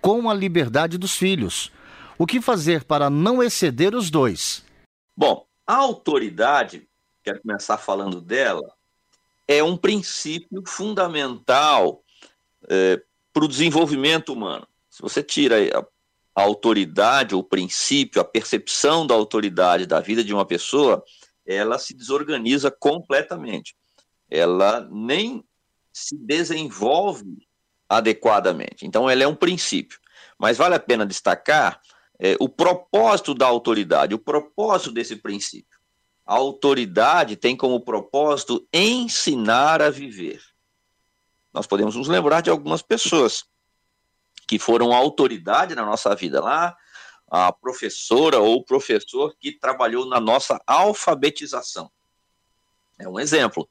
com a liberdade dos filhos. O que fazer para não exceder os dois? Bom, a autoridade, quero começar falando dela, é um princípio fundamental é, para o desenvolvimento humano. Se você tira a, a autoridade, o princípio, a percepção da autoridade da vida de uma pessoa, ela se desorganiza completamente. Ela nem se desenvolve adequadamente. Então, ela é um princípio. Mas vale a pena destacar é, o propósito da autoridade, o propósito desse princípio. A autoridade tem como propósito ensinar a viver. Nós podemos nos lembrar de algumas pessoas que foram autoridade na nossa vida lá, a professora ou professor que trabalhou na nossa alfabetização. É um exemplo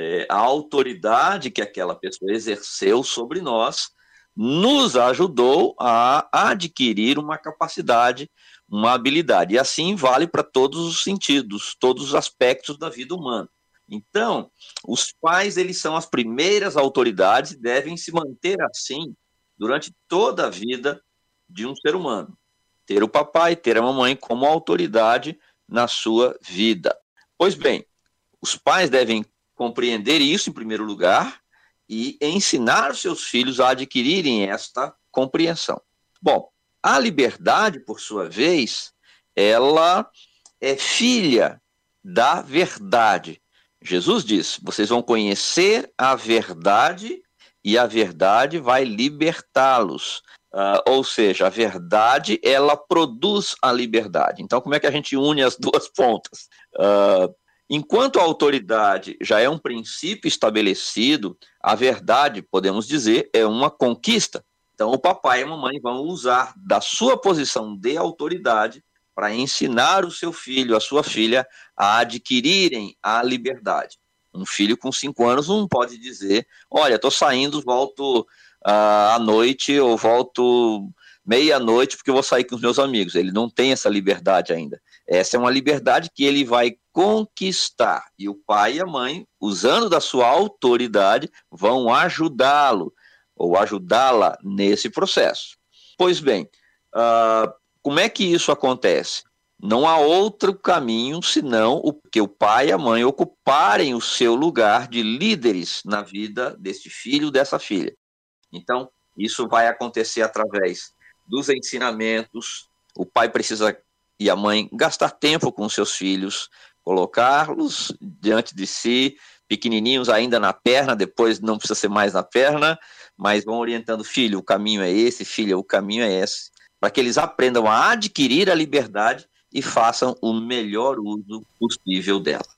é, a autoridade que aquela pessoa exerceu sobre nós nos ajudou a adquirir uma capacidade, uma habilidade. E assim vale para todos os sentidos, todos os aspectos da vida humana. Então, os pais, eles são as primeiras autoridades e devem se manter assim durante toda a vida de um ser humano. Ter o papai, ter a mamãe como autoridade na sua vida. Pois bem, os pais devem compreender isso em primeiro lugar e ensinar seus filhos a adquirirem esta compreensão. Bom, a liberdade, por sua vez, ela é filha da verdade. Jesus diz: vocês vão conhecer a verdade e a verdade vai libertá-los. Uh, ou seja, a verdade ela produz a liberdade. Então, como é que a gente une as duas pontas? Uh, Enquanto a autoridade já é um princípio estabelecido, a verdade, podemos dizer, é uma conquista. Então, o papai e a mamãe vão usar da sua posição de autoridade para ensinar o seu filho, a sua filha, a adquirirem a liberdade. Um filho com cinco anos não pode dizer: Olha, estou saindo, volto uh, à noite ou volto meia-noite porque eu vou sair com os meus amigos. Ele não tem essa liberdade ainda. Essa é uma liberdade que ele vai conquistar. E o pai e a mãe, usando da sua autoridade, vão ajudá-lo ou ajudá-la nesse processo. Pois bem, uh, como é que isso acontece? Não há outro caminho senão o que o pai e a mãe ocuparem o seu lugar de líderes na vida deste filho, dessa filha. Então, isso vai acontecer através dos ensinamentos. O pai precisa e a mãe gastar tempo com seus filhos, colocá-los diante de si, pequenininhos ainda na perna, depois não precisa ser mais na perna, mas vão orientando, filho, o caminho é esse, filha, o caminho é esse, para que eles aprendam a adquirir a liberdade e façam o melhor uso possível dela.